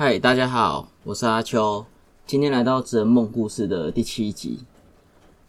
嗨，大家好，我是阿秋，今天来到《职人梦故事》的第七集。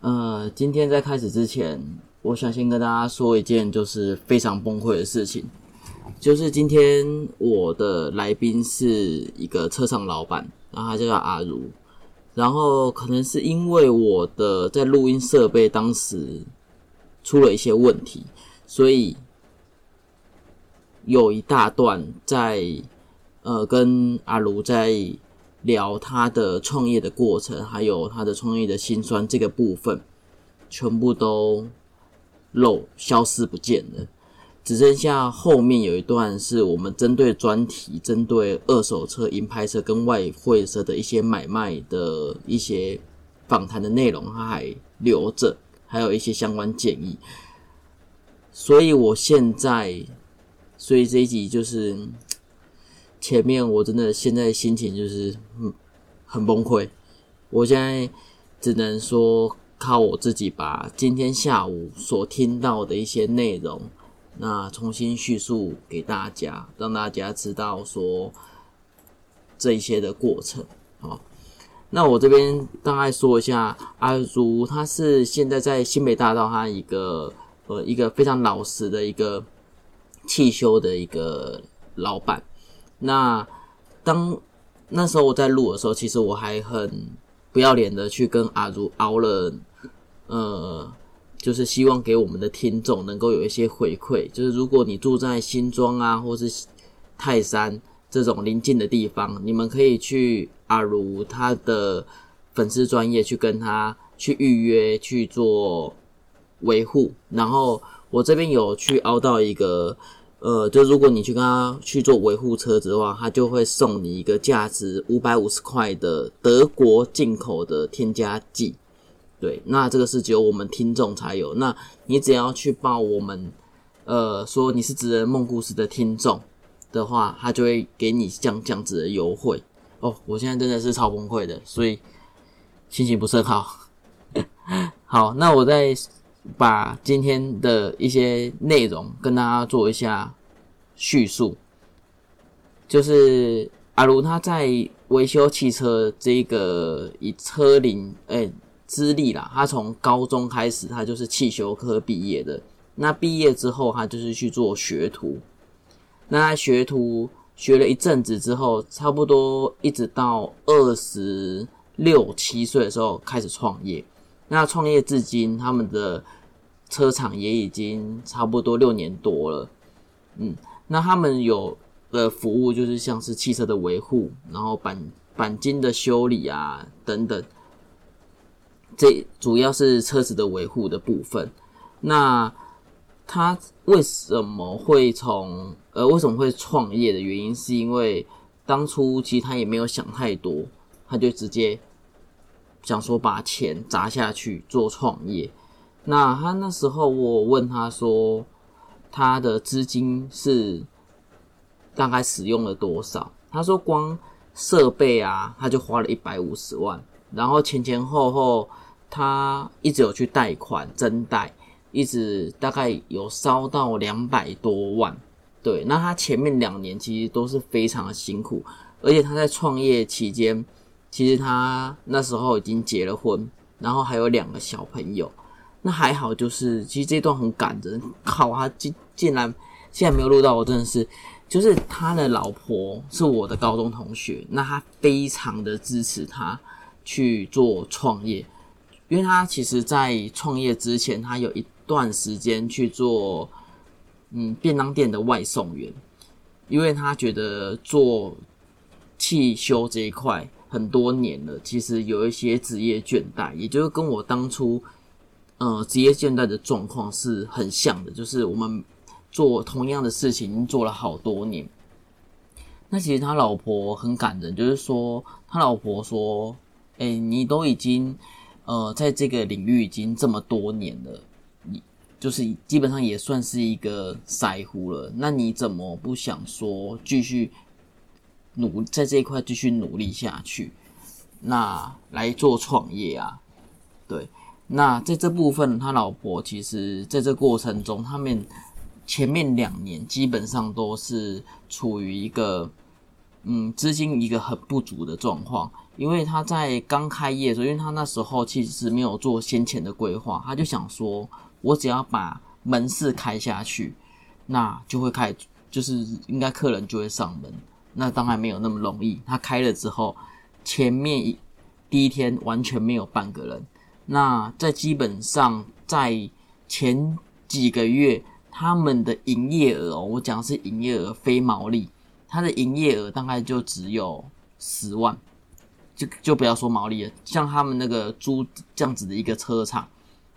呃，今天在开始之前，我想先跟大家说一件就是非常崩溃的事情，就是今天我的来宾是一个车厂老板，然后他叫阿如，然后可能是因为我的在录音设备当时出了一些问题，所以有一大段在呃跟阿如在。聊他的创业的过程，还有他的创业的辛酸这个部分，全部都漏消失不见了，只剩下后面有一段是我们针对专题、针对二手车、银牌车跟外汇车的一些买卖的一些访谈的内容，他还留着，还有一些相关建议。所以我现在，所以这一集就是。前面我真的现在心情就是很崩溃，我现在只能说靠我自己把今天下午所听到的一些内容，那重新叙述给大家，让大家知道说这一些的过程。好，那我这边大概说一下，阿如他是现在在新北大道，他一个呃一个非常老实的一个汽修的一个老板。那当那时候我在录的时候，其实我还很不要脸的去跟阿如熬了，呃，就是希望给我们的听众能够有一些回馈，就是如果你住在新庄啊，或是泰山这种临近的地方，你们可以去阿如他的粉丝专业去跟他去预约去做维护，然后我这边有去凹到一个。呃，就如果你去跟他去做维护车子的话，他就会送你一个价值五百五十块的德国进口的添加剂。对，那这个是只有我们听众才有。那你只要去报我们，呃，说你是职人梦故事的听众的话，他就会给你降降子的优惠。哦，我现在真的是超崩溃的，所以心情不是很好。好，那我在。把今天的一些内容跟大家做一下叙述，就是阿如他在维修汽车这个以车龄诶资历啦，他从高中开始，他就是汽修科毕业的。那毕业之后，他就是去做学徒。那他学徒学了一阵子之后，差不多一直到二十六七岁的时候开始创业。那创业至今，他们的车厂也已经差不多六年多了。嗯，那他们有的服务就是像是汽车的维护，然后钣钣金的修理啊等等。这主要是车子的维护的部分。那他为什么会从呃为什么会创业的原因，是因为当初其实他也没有想太多，他就直接。想说把钱砸下去做创业，那他那时候我问他说，他的资金是大概使用了多少？他说光设备啊，他就花了一百五十万，然后前前后后他一直有去贷款增贷，一直大概有烧到两百多万。对，那他前面两年其实都是非常的辛苦，而且他在创业期间。其实他那时候已经结了婚，然后还有两个小朋友。那还好，就是其实这段很感人。靠，他竟竟然现在没有录到，我真的是，就是他的老婆是我的高中同学，那他非常的支持他去做创业，因为他其实在创业之前，他有一段时间去做嗯便当店的外送员，因为他觉得做汽修这一块。很多年了，其实有一些职业倦怠，也就是跟我当初，呃，职业倦怠的状况是很像的。就是我们做同样的事情，做了好多年。那其实他老婆很感人，就是说他老婆说：“哎，你都已经呃在这个领域已经这么多年了，你就是基本上也算是一个腮乎了。那你怎么不想说继续？”努在这一块继续努力下去，那来做创业啊，对，那在这部分，他老婆其实在这过程中，他们前面两年基本上都是处于一个嗯资金一个很不足的状况，因为他在刚开业的时候，因为他那时候其实没有做先前的规划，他就想说，我只要把门市开下去，那就会开，就是应该客人就会上门。那当然没有那么容易。他开了之后，前面一第一天完全没有半个人。那在基本上在前几个月，他们的营业额哦，我讲的是营业额非毛利，他的营业额大概就只有十万，就就不要说毛利了。像他们那个租这样子的一个车厂，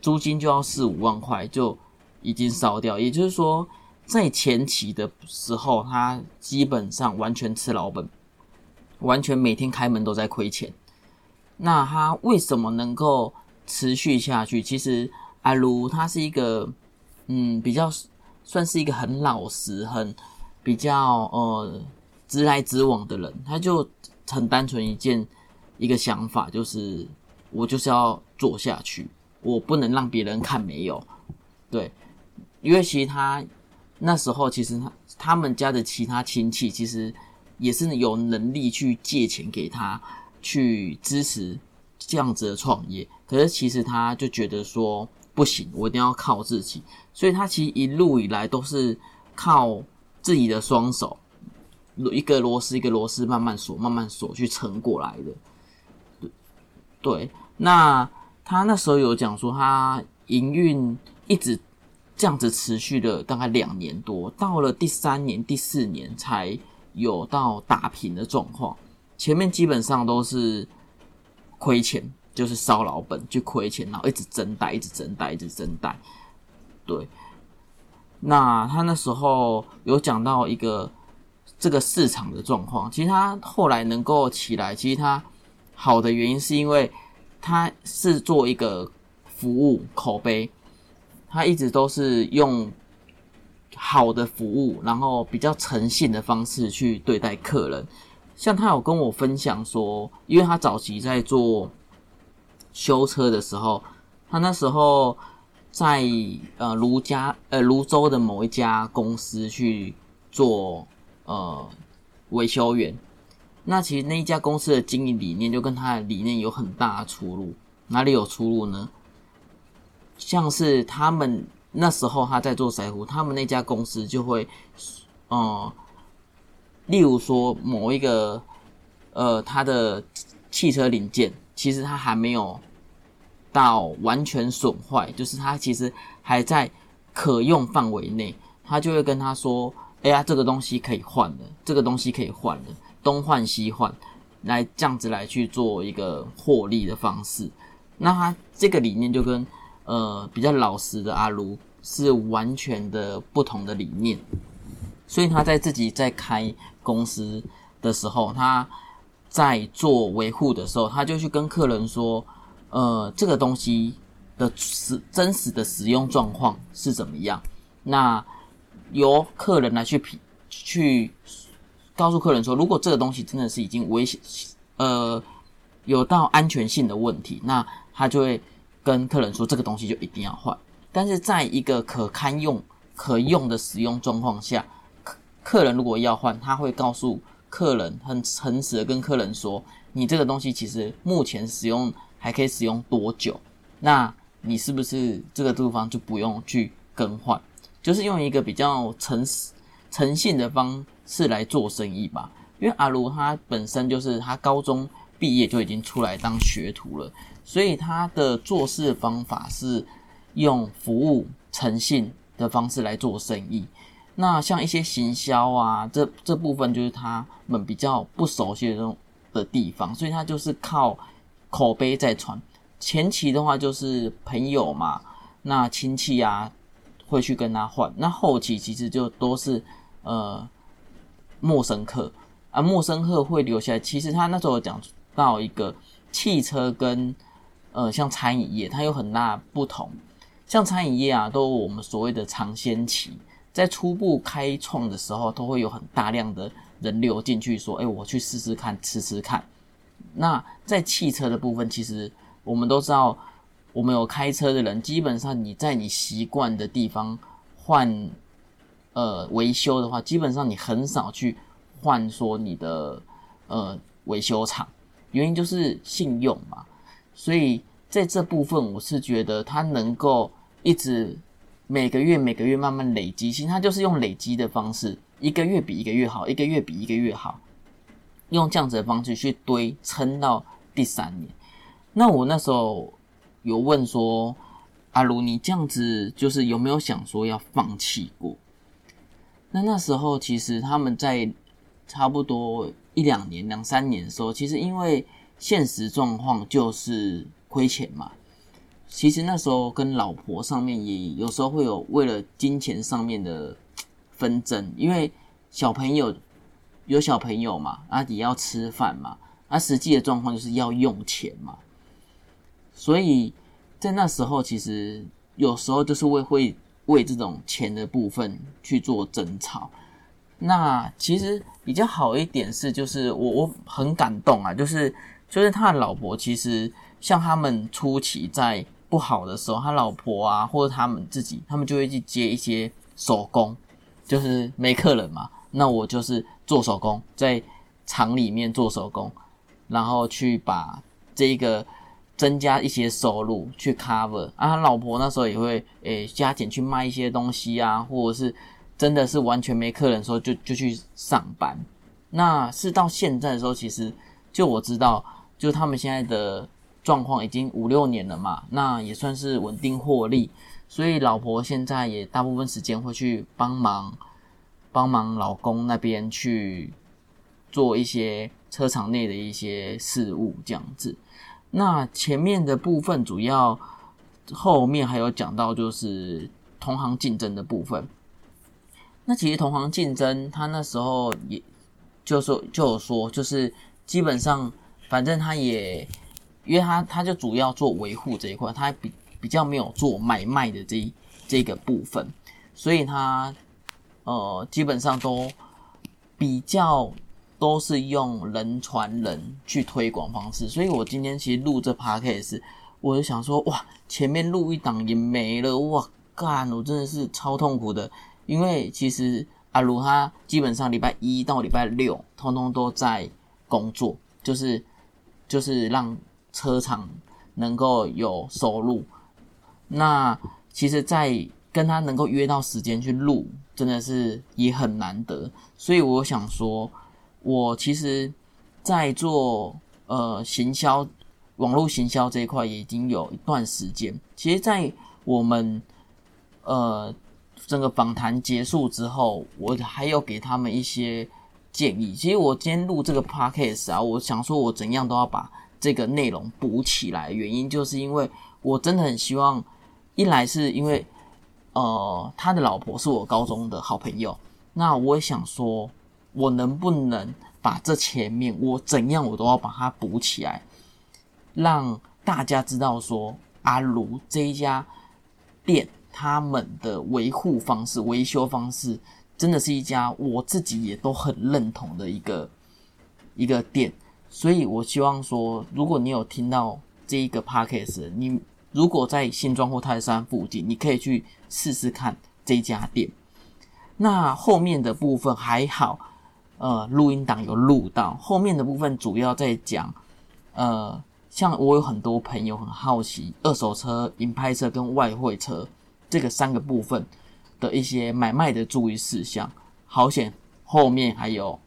租金就要四五万块，就已经烧掉。也就是说。在前期的时候，他基本上完全吃老本，完全每天开门都在亏钱。那他为什么能够持续下去？其实阿卢他是一个，嗯，比较算是一个很老实、很比较呃直来直往的人。他就很单纯一件一个想法，就是我就是要做下去，我不能让别人看没有。对，因为其实他。那时候其实他他们家的其他亲戚其实也是有能力去借钱给他去支持这样子的创业，可是其实他就觉得说不行，我一定要靠自己，所以他其实一路以来都是靠自己的双手，一个螺丝一个螺丝慢慢锁慢慢锁去撑过来的。对，那他那时候有讲说他营运一直。这样子持续了大概两年多，到了第三年、第四年才有到打平的状况。前面基本上都是亏钱，就是烧老本去亏钱，然后一直增贷、一直增贷、一直增贷。对，那他那时候有讲到一个这个市场的状况，其实他后来能够起来，其实他好的原因是因为他是做一个服务口碑。他一直都是用好的服务，然后比较诚信的方式去对待客人。像他有跟我分享说，因为他早期在做修车的时候，他那时候在呃泸家呃泸州的某一家公司去做呃维修员。那其实那一家公司的经营理念就跟他的理念有很大的出入。哪里有出入呢？像是他们那时候他在做腮胡，他们那家公司就会，呃，例如说某一个呃，他的汽车零件，其实它还没有到完全损坏，就是它其实还在可用范围内，他就会跟他说：“哎呀，这个东西可以换了，这个东西可以换了，东换西换，来这样子来去做一个获利的方式。”那他这个理念就跟。呃，比较老实的阿卢是完全的不同的理念，所以他在自己在开公司的时候，他在做维护的时候，他就去跟客人说，呃，这个东西的实真实的使用状况是怎么样？那由客人来去评，去告诉客人说，如果这个东西真的是已经危险，呃，有到安全性的问题，那他就会。跟客人说这个东西就一定要换，但是在一个可堪用、可用的使用状况下，客客人如果要换，他会告诉客人很诚实的跟客人说，你这个东西其实目前使用还可以使用多久？那你是不是这个地方就不用去更换？就是用一个比较诚实、诚信的方式来做生意吧。因为阿卢他本身就是他高中毕业就已经出来当学徒了。所以他的做事方法是用服务诚信的方式来做生意。那像一些行销啊，这这部分就是他们比较不熟悉的这种的地方，所以他就是靠口碑在传。前期的话就是朋友嘛，那亲戚啊会去跟他换。那后期其实就都是呃陌生客啊，陌生客会留下来。其实他那时候讲到一个汽车跟呃，像餐饮业，它有很大不同。像餐饮业啊，都我们所谓的尝鲜期，在初步开创的时候，都会有很大量的人流进去，说：“哎，我去试试看，吃吃看。”那在汽车的部分，其实我们都知道，我们有开车的人，基本上你在你习惯的地方换呃维修的话，基本上你很少去换说你的呃维修厂，原因就是信用嘛。所以在这部分，我是觉得他能够一直每个月每个月慢慢累积，其实他就是用累积的方式，一个月比一个月好，一个月比一个月好，用这样子的方式去堆撑到第三年。那我那时候有问说。阿如，你这样子就是有没有想说要放弃过？那那时候其实他们在差不多一两年、两三年的时候，其实因为现实状况就是亏钱嘛。其实那时候跟老婆上面也有时候会有为了金钱上面的纷争，因为小朋友有小朋友嘛，啊也要吃饭嘛，啊实际的状况就是要用钱嘛，所以。在那时候，其实有时候就是为会为这种钱的部分去做争吵。那其实比较好一点是，就是我我很感动啊，就是就是他的老婆，其实像他们初期在不好的时候，他老婆啊或者他们自己，他们就会去接一些手工，就是没客人嘛，那我就是做手工，在厂里面做手工，然后去把这一个。增加一些收入去 cover 啊，他老婆那时候也会诶加减去卖一些东西啊，或者是真的是完全没客人的时候就就去上班。那是到现在的时候，其实就我知道，就他们现在的状况已经五六年了嘛，那也算是稳定获利。所以老婆现在也大部分时间会去帮忙帮忙老公那边去做一些车厂内的一些事务，这样子。那前面的部分主要，后面还有讲到就是同行竞争的部分。那其实同行竞争，他那时候也就说就有说，就是基本上反正他也，因为他他就主要做维护这一块，他比比较没有做买卖的这这个部分，所以他呃基本上都比较。都是用人传人去推广方式，所以我今天其实录这 podcast，我就想说，哇，前面录一档也没了，哇，干，我真的是超痛苦的，因为其实阿如他基本上礼拜一到礼拜六，通通都在工作，就是就是让车厂能够有收入。那其实，在跟他能够约到时间去录，真的是也很难得，所以我想说。我其实，在做呃行销、网络行销这一块已经有一段时间。其实，在我们呃整个访谈结束之后，我还有给他们一些建议。其实我今天录这个 podcast 啊，我想说我怎样都要把这个内容补起来。原因就是因为我真的很希望，一来是因为呃他的老婆是我高中的好朋友，那我也想说。我能不能把这前面我怎样我都要把它补起来，让大家知道说阿卢这一家店他们的维护方式、维修方式，真的是一家我自己也都很认同的一个一个店。所以我希望说，如果你有听到这一个 podcast，你如果在新庄或泰山附近，你可以去试试看这家店。那后面的部分还好。呃，录音档有录到后面的部分，主要在讲，呃，像我有很多朋友很好奇二手车、银拍车跟外汇车这个三个部分的一些买卖的注意事项。好险，后面还有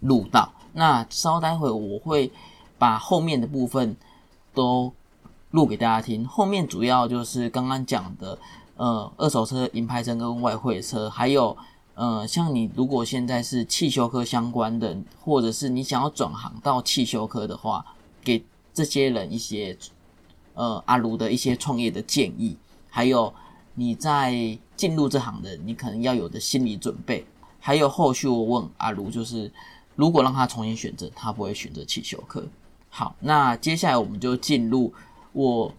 录到。那稍待会我会把后面的部分都录给大家听。后面主要就是刚刚讲的，呃，二手车、银牌车跟外汇车，还有。呃，像你如果现在是汽修科相关的，或者是你想要转行到汽修科的话，给这些人一些呃阿卢的一些创业的建议，还有你在进入这行的你可能要有的心理准备，还有后续我问阿卢，就是如果让他重新选择，他不会选择汽修科。好，那接下来我们就进入我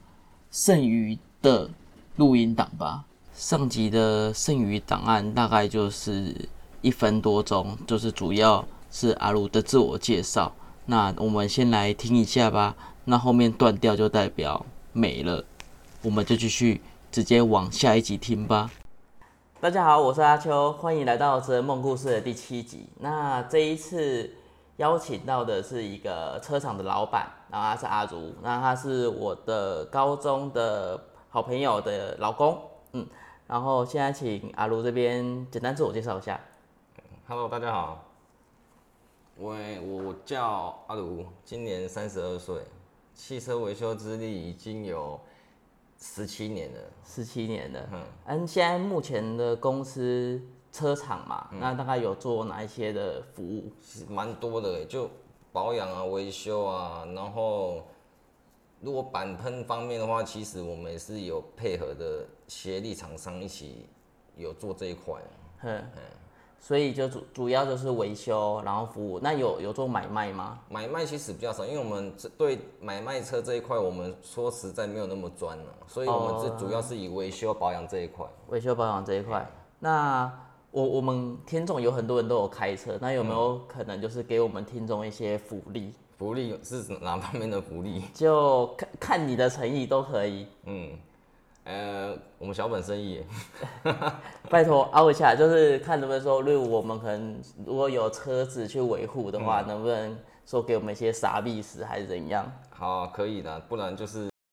剩余的录音档吧。上集的剩余档案大概就是一分多钟，就是主要是阿如的自我介绍。那我们先来听一下吧。那后面断掉就代表没了，我们就继续直接往下一集听吧。大家好，我是阿秋，欢迎来到《哲梦故事》的第七集。那这一次邀请到的是一个车厂的老板，然后他是阿如，那他是我的高中的好朋友的老公，嗯，然后现在请阿如这边简单自我介绍一下。Hello，大家好，我我叫阿如，今年三十二岁，汽车维修资历已经有十七年了。十七年了，嗯嗯，现在目前的公司车厂嘛，那大概有做哪一些的服务？是蛮多的，就保养啊、维修啊，然后如果板喷方面的话，其实我们也是有配合的协力厂商一起有做这一块。哼，所以就主主要就是维修，然后服务。那有有做买卖吗？买卖其实比较少，因为我们这对买卖车这一块，我们说实在没有那么专了，所以我们这主要是以维修保养这一块。维修保养这一块。那我我们听众有很多人都有开车，那有没有可能就是给我们听众一些福利？福利是哪方面的福利？就看看你的诚意都可以，嗯，呃，我们小本生意，拜托凹一下，就是看能不能说，例如我们可能如果有车子去维护的话，能不能说给我们一些傻币时还是怎样？好、可以的，不然就是